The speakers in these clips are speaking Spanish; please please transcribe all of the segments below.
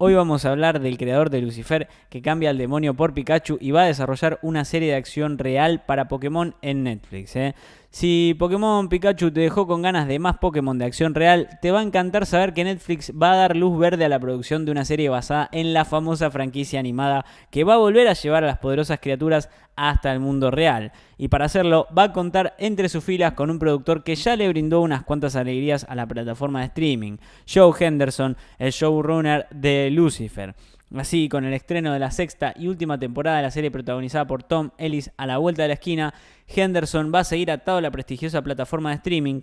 Hoy vamos a hablar del creador de Lucifer que cambia al demonio por Pikachu y va a desarrollar una serie de acción real para Pokémon en Netflix. ¿eh? Si Pokémon Pikachu te dejó con ganas de más Pokémon de acción real, te va a encantar saber que Netflix va a dar luz verde a la producción de una serie basada en la famosa franquicia animada que va a volver a llevar a las poderosas criaturas hasta el mundo real. Y para hacerlo va a contar entre sus filas con un productor que ya le brindó unas cuantas alegrías a la plataforma de streaming, Joe Henderson, el showrunner de Lucifer. Así, con el estreno de la sexta y última temporada de la serie protagonizada por Tom Ellis a la vuelta de la esquina, Henderson va a seguir atado a la prestigiosa plataforma de streaming,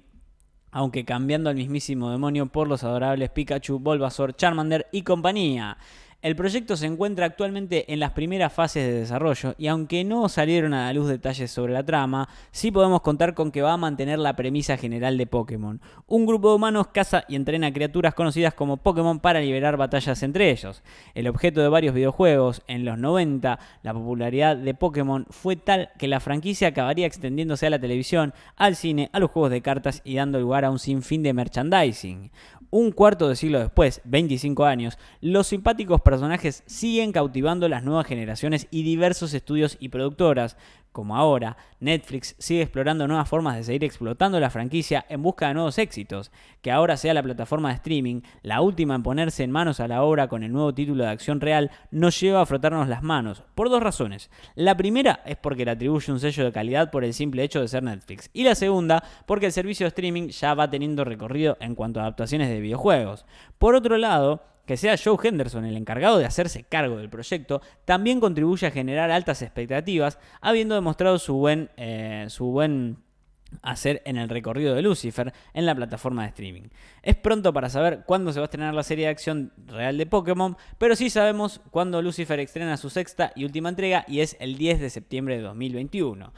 aunque cambiando al mismísimo demonio por los adorables Pikachu, Bulbasaur, Charmander y compañía. El proyecto se encuentra actualmente en las primeras fases de desarrollo y aunque no salieron a la luz detalles sobre la trama, sí podemos contar con que va a mantener la premisa general de Pokémon. Un grupo de humanos caza y entrena criaturas conocidas como Pokémon para liberar batallas entre ellos. El objeto de varios videojuegos, en los 90, la popularidad de Pokémon fue tal que la franquicia acabaría extendiéndose a la televisión, al cine, a los juegos de cartas y dando lugar a un sinfín de merchandising. Un cuarto de siglo después, 25 años, los simpáticos personajes siguen cautivando las nuevas generaciones y diversos estudios y productoras, como ahora, Netflix sigue explorando nuevas formas de seguir explotando la franquicia en busca de nuevos éxitos. Que ahora sea la plataforma de streaming, la última en ponerse en manos a la obra con el nuevo título de acción real, nos lleva a frotarnos las manos, por dos razones. La primera es porque le atribuye un sello de calidad por el simple hecho de ser Netflix. Y la segunda, porque el servicio de streaming ya va teniendo recorrido en cuanto a adaptaciones de videojuegos. Por otro lado, que sea Joe Henderson el encargado de hacerse cargo del proyecto, también contribuye a generar altas expectativas, habiendo demostrado su buen, eh, su buen hacer en el recorrido de Lucifer en la plataforma de streaming. Es pronto para saber cuándo se va a estrenar la serie de acción real de Pokémon, pero sí sabemos cuándo Lucifer estrena su sexta y última entrega y es el 10 de septiembre de 2021.